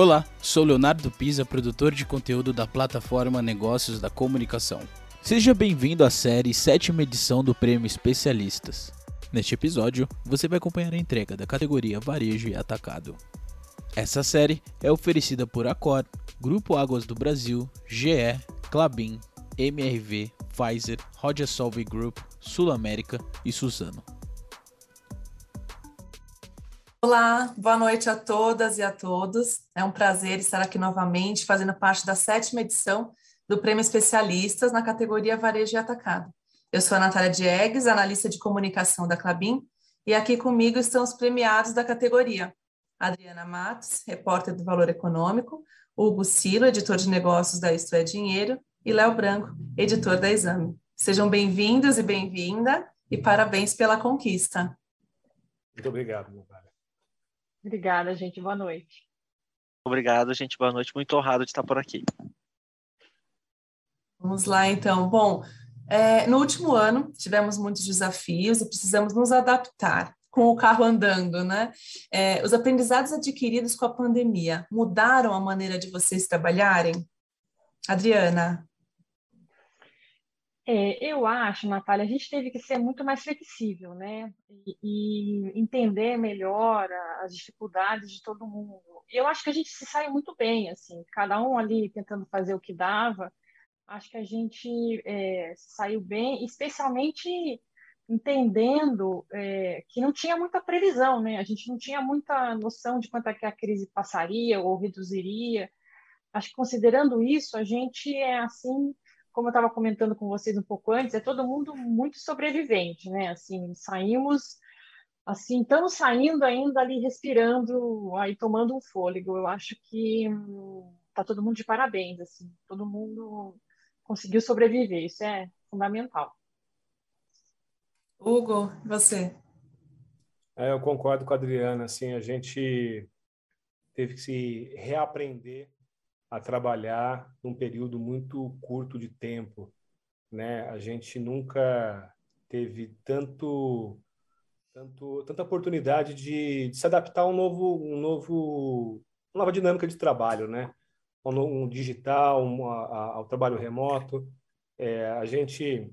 Olá, sou Leonardo Pisa, produtor de conteúdo da plataforma Negócios da Comunicação. Seja bem-vindo à série sétima edição do Prêmio Especialistas. Neste episódio, você vai acompanhar a entrega da categoria Varejo e Atacado. Essa série é oferecida por Accor, Grupo Águas do Brasil, GE, Clabin, MRV, Pfizer, Roger Solvay Group, Sul América e Suzano. Olá, boa noite a todas e a todos. É um prazer estar aqui novamente fazendo parte da sétima edição do Prêmio Especialistas na categoria Varejo e Atacado. Eu sou a Natália Diegues, analista de comunicação da Clabin, e aqui comigo estão os premiados da categoria. Adriana Matos, repórter do Valor Econômico, Hugo Silo, editor de negócios da Isto é Dinheiro, e Léo Branco, editor da Exame. Sejam bem-vindos e bem-vinda, e parabéns pela conquista. Muito obrigado, Natália. Obrigada, gente. Boa noite. Obrigado, gente. Boa noite. Muito honrado de estar por aqui. Vamos lá, então. Bom, é, no último ano tivemos muitos desafios e precisamos nos adaptar com o carro andando, né? É, os aprendizados adquiridos com a pandemia mudaram a maneira de vocês trabalharem? Adriana. É, eu acho, Natália, a gente teve que ser muito mais flexível, né? E, e, entender melhor as dificuldades de todo mundo. Eu acho que a gente se saiu muito bem, assim, cada um ali tentando fazer o que dava. Acho que a gente é, saiu bem, especialmente entendendo é, que não tinha muita previsão, né? A gente não tinha muita noção de quanto é que a crise passaria ou reduziria. Acho que considerando isso, a gente é assim como eu estava comentando com vocês um pouco antes, é todo mundo muito sobrevivente, né? Assim, saímos, assim, estamos saindo ainda ali respirando, aí tomando um fôlego. Eu acho que hum, tá todo mundo de parabéns, assim, todo mundo conseguiu sobreviver, isso é fundamental. Hugo, você? É, eu concordo com a Adriana, assim, a gente teve que se reaprender a trabalhar num período muito curto de tempo, né? A gente nunca teve tanto, tanto tanta oportunidade de, de se adaptar a um novo, um novo, uma nova dinâmica de trabalho, né? Um, um digital, um, a, ao trabalho remoto. É, a gente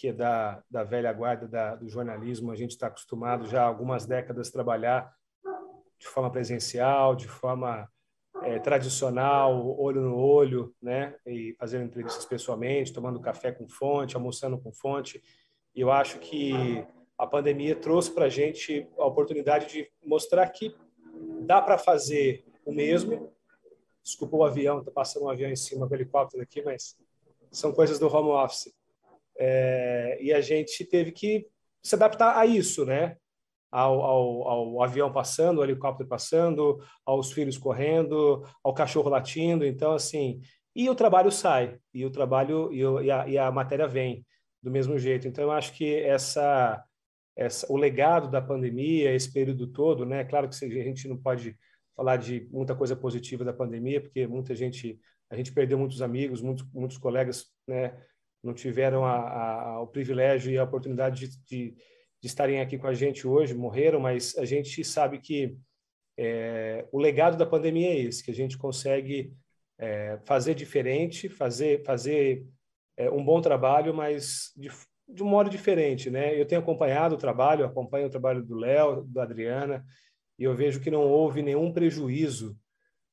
que é da, da velha guarda da, do jornalismo, a gente está acostumado já há algumas décadas a trabalhar de forma presencial, de forma é, tradicional, olho no olho, né? E fazendo entrevistas pessoalmente, tomando café com fonte, almoçando com fonte. E eu acho que a pandemia trouxe para a gente a oportunidade de mostrar que dá para fazer o mesmo. Desculpa o avião, está passando um avião em cima do helicóptero aqui, mas são coisas do home office. É, e a gente teve que se adaptar a isso, né? Ao, ao, ao, avião passando, ao helicóptero passando, aos filhos correndo, ao cachorro latindo. Então, assim, e o trabalho sai, e o trabalho e, o, e, a, e a matéria vem do mesmo jeito. Então, eu acho que essa, essa, o legado da pandemia, esse período todo, né? Claro que a gente não pode falar de muita coisa positiva da pandemia, porque muita gente, a gente perdeu muitos amigos, muitos, muitos colegas, né? Não tiveram a, a, o privilégio e a oportunidade de, de de estarem aqui com a gente hoje, morreram, mas a gente sabe que é, o legado da pandemia é esse, que a gente consegue é, fazer diferente, fazer, fazer é, um bom trabalho, mas de, de um modo diferente, né? Eu tenho acompanhado o trabalho, acompanho o trabalho do Léo, da Adriana, e eu vejo que não houve nenhum prejuízo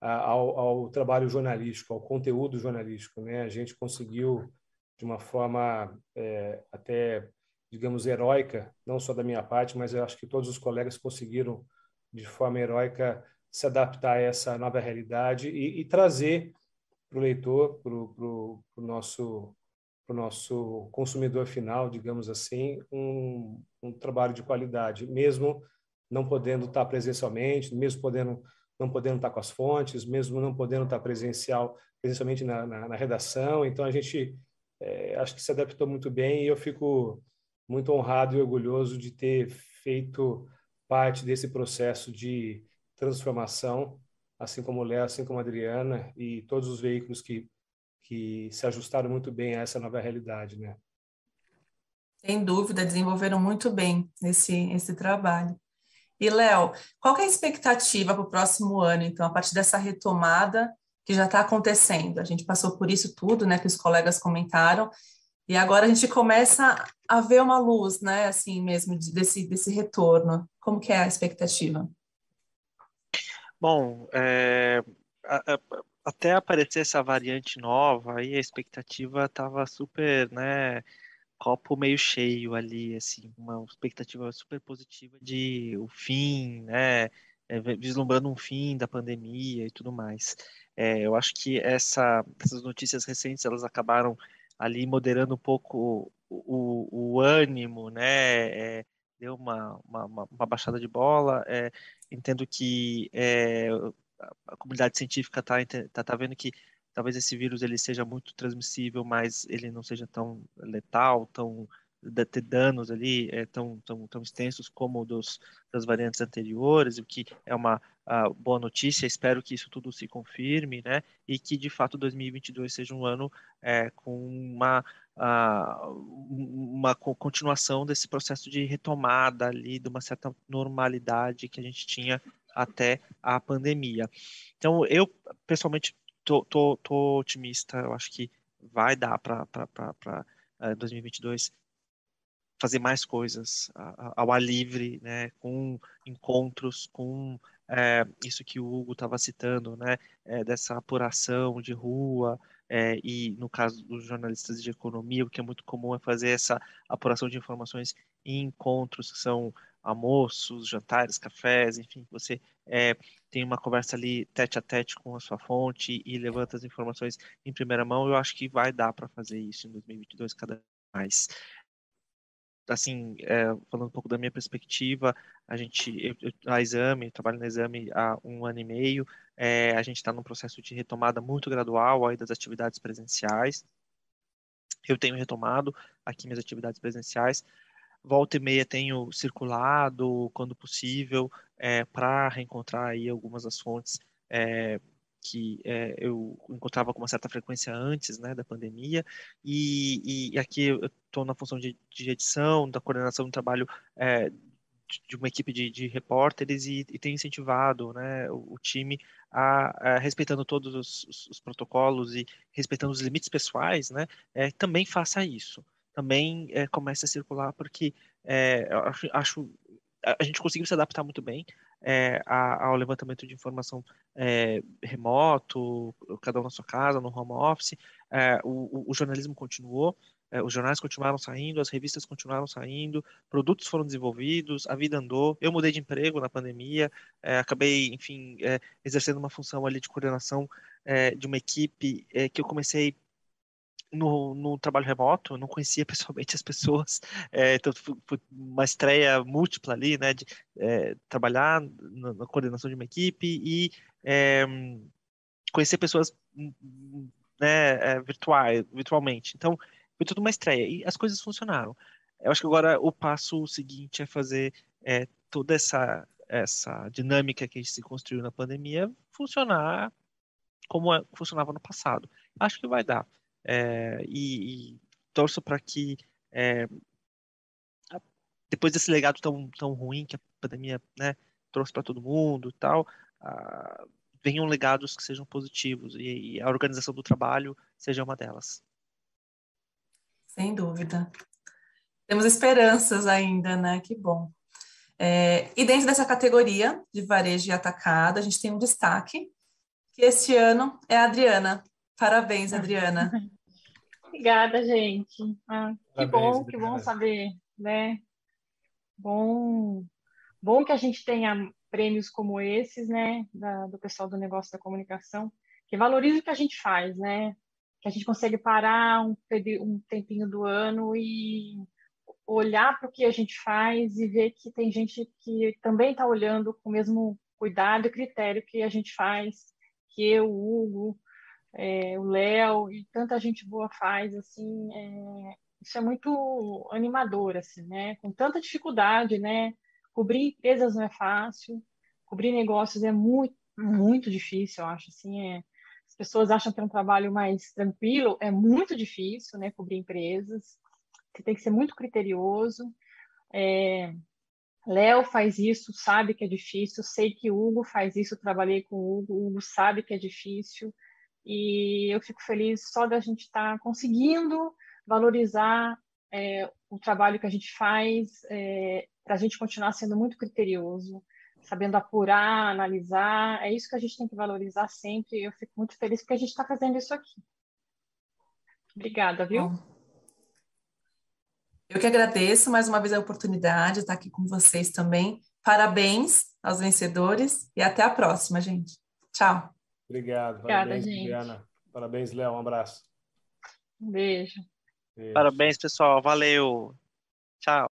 ao, ao, trabalho jornalístico, ao conteúdo jornalístico, né? A gente conseguiu de uma forma é, até digamos, heróica, não só da minha parte, mas eu acho que todos os colegas conseguiram, de forma heróica, se adaptar a essa nova realidade e, e trazer para o leitor, para o nosso, pro nosso consumidor final, digamos assim, um, um trabalho de qualidade, mesmo não podendo estar presencialmente, mesmo podendo não podendo estar com as fontes, mesmo não podendo estar presencial, presencialmente na, na, na redação. Então a gente é, acho que se adaptou muito bem e eu fico muito honrado e orgulhoso de ter feito parte desse processo de transformação, assim como o Léo, assim como a Adriana e todos os veículos que, que se ajustaram muito bem a essa nova realidade, né? Sem dúvida, desenvolveram muito bem esse, esse trabalho. E, Léo, qual é a expectativa para o próximo ano, então, a partir dessa retomada que já está acontecendo? A gente passou por isso tudo, né, que os colegas comentaram, e agora a gente começa a ver uma luz, né, assim mesmo, desse, desse retorno. Como que é a expectativa? Bom, é, a, a, até aparecer essa variante nova, aí a expectativa estava super, né, copo meio cheio ali, assim, uma expectativa super positiva de o fim, né, é, vislumbrando um fim da pandemia e tudo mais. É, eu acho que essa, essas notícias recentes elas acabaram ali moderando um pouco o, o, o ânimo, né, é, deu uma, uma, uma, baixada de bola. É, entendo que é, a comunidade científica está tá, tá vendo que talvez esse vírus ele seja muito transmissível, mas ele não seja tão letal, tão ter danos ali é, tão, tão, tão extensos como dos das variantes anteriores, o que é uma boa notícia. Espero que isso tudo se confirme, né? E que de fato 2022 seja um ano é, com uma uma continuação desse processo de retomada ali de uma certa normalidade que a gente tinha até a pandemia. Então, eu pessoalmente tô, tô, tô otimista, eu acho que vai dar para 2022 fazer mais coisas ao ar livre, né, com encontros, com é, isso que o Hugo estava citando, né, é, dessa apuração de rua, é, e no caso dos jornalistas de economia, o que é muito comum é fazer essa apuração de informações em encontros que são almoços, jantares, cafés, enfim, você é, tem uma conversa ali tete a tete com a sua fonte e levanta as informações em primeira mão. Eu acho que vai dar para fazer isso em 2022 cada vez mais. Assim, é, falando um pouco da minha perspectiva, a gente, eu, a exame, trabalho na exame há um ano e meio, é, a gente está num processo de retomada muito gradual aí das atividades presenciais. Eu tenho retomado aqui minhas atividades presenciais, volta e meia tenho circulado quando possível é, para reencontrar aí algumas das fontes que é, eu encontrava com uma certa frequência antes né, da pandemia e, e aqui eu estou na função de, de, edição, da coordenação do trabalho é, de uma equipe de, de repórteres e, e, tem incentivado né, o, o time a, a, respeitando todos os, os, os, protocolos e respeitando os limites pessoais, né, é, também faça isso. Também é, comece a circular, porque é, acho, acho, a gente conseguiu se adaptar muito bem é, ao levantamento de informação é, remoto, cada um na sua casa, no home office. É, o, o, jornalismo continuou, é, os jornais continuaram saindo, as revistas continuaram saindo, produtos foram desenvolvidos, a vida andou. Eu mudei de emprego na pandemia, acabei, enfim, exercendo uma função ali de coordenação de uma equipe que eu comecei no, no trabalho remoto, eu não conhecia pessoalmente as pessoas, é, então foi uma estreia múltipla ali, né, de é, trabalhar na, na, coordenação de uma equipe e é, conhecer pessoas né, é, virtuais, virtualmente. Então, foi tudo uma estreia e as coisas funcionaram. Eu acho que agora o passo seguinte é fazer é, toda essa, essa dinâmica que a gente se construiu na pandemia funcionar como é, funcionava no passado. Acho que vai dar. É, e, e, torço para que é, depois desse legado tão, tão ruim que a pandemia né, trouxe para todo mundo e tal, uh, venham legados que sejam positivos e, e, a organização do trabalho seja uma delas. Sem dúvida. Temos esperanças ainda, né? Que bom. É, e dentro dessa categoria de varejo e atacado, a gente tem um destaque, que este ano é a Adriana. Parabéns, Adriana. Obrigada, gente. Ah, que bom, que bom saber, né? Bom, bom que a gente tenha prêmios como esses, né, da, do pessoal do negócio da comunicação, que valoriza o que a gente faz, né? Que a gente consegue parar um, um tempinho do ano e olhar para o que a gente faz e ver que tem gente que também está olhando com o mesmo cuidado e critério que a gente faz, que eu, o Hugo, é, o Léo e tanta gente boa faz, assim, é, isso é muito animador, assim, né? Com tanta dificuldade, né? Cobrir empresas não é fácil, cobrir negócios é muito, muito difícil, eu acho, assim, é, as pessoas acham que é um trabalho mais tranquilo, é muito difícil, né? Cobrir empresas, você tem que ser muito criterioso, é, Léo faz isso, sabe que é difícil. Sei que Hugo faz isso, trabalhei com o Hugo, Hugo sabe que é difícil. E eu fico feliz só da gente estar tá conseguindo valorizar é, o trabalho que a gente faz, é, para a gente continuar sendo muito criterioso, sabendo apurar, analisar. É isso que a gente tem que valorizar sempre. Eu fico muito feliz porque a gente está fazendo isso aqui. Obrigada, viu? Eu que agradeço mais uma vez a oportunidade de estar aqui com vocês também. Parabéns aos vencedores e até a próxima, gente. Tchau. Obrigado. Obrigada, Parabéns, gente. Diana. Parabéns, Léo. Um abraço. Um beijo. beijo. Parabéns, pessoal. Valeu. Tchau.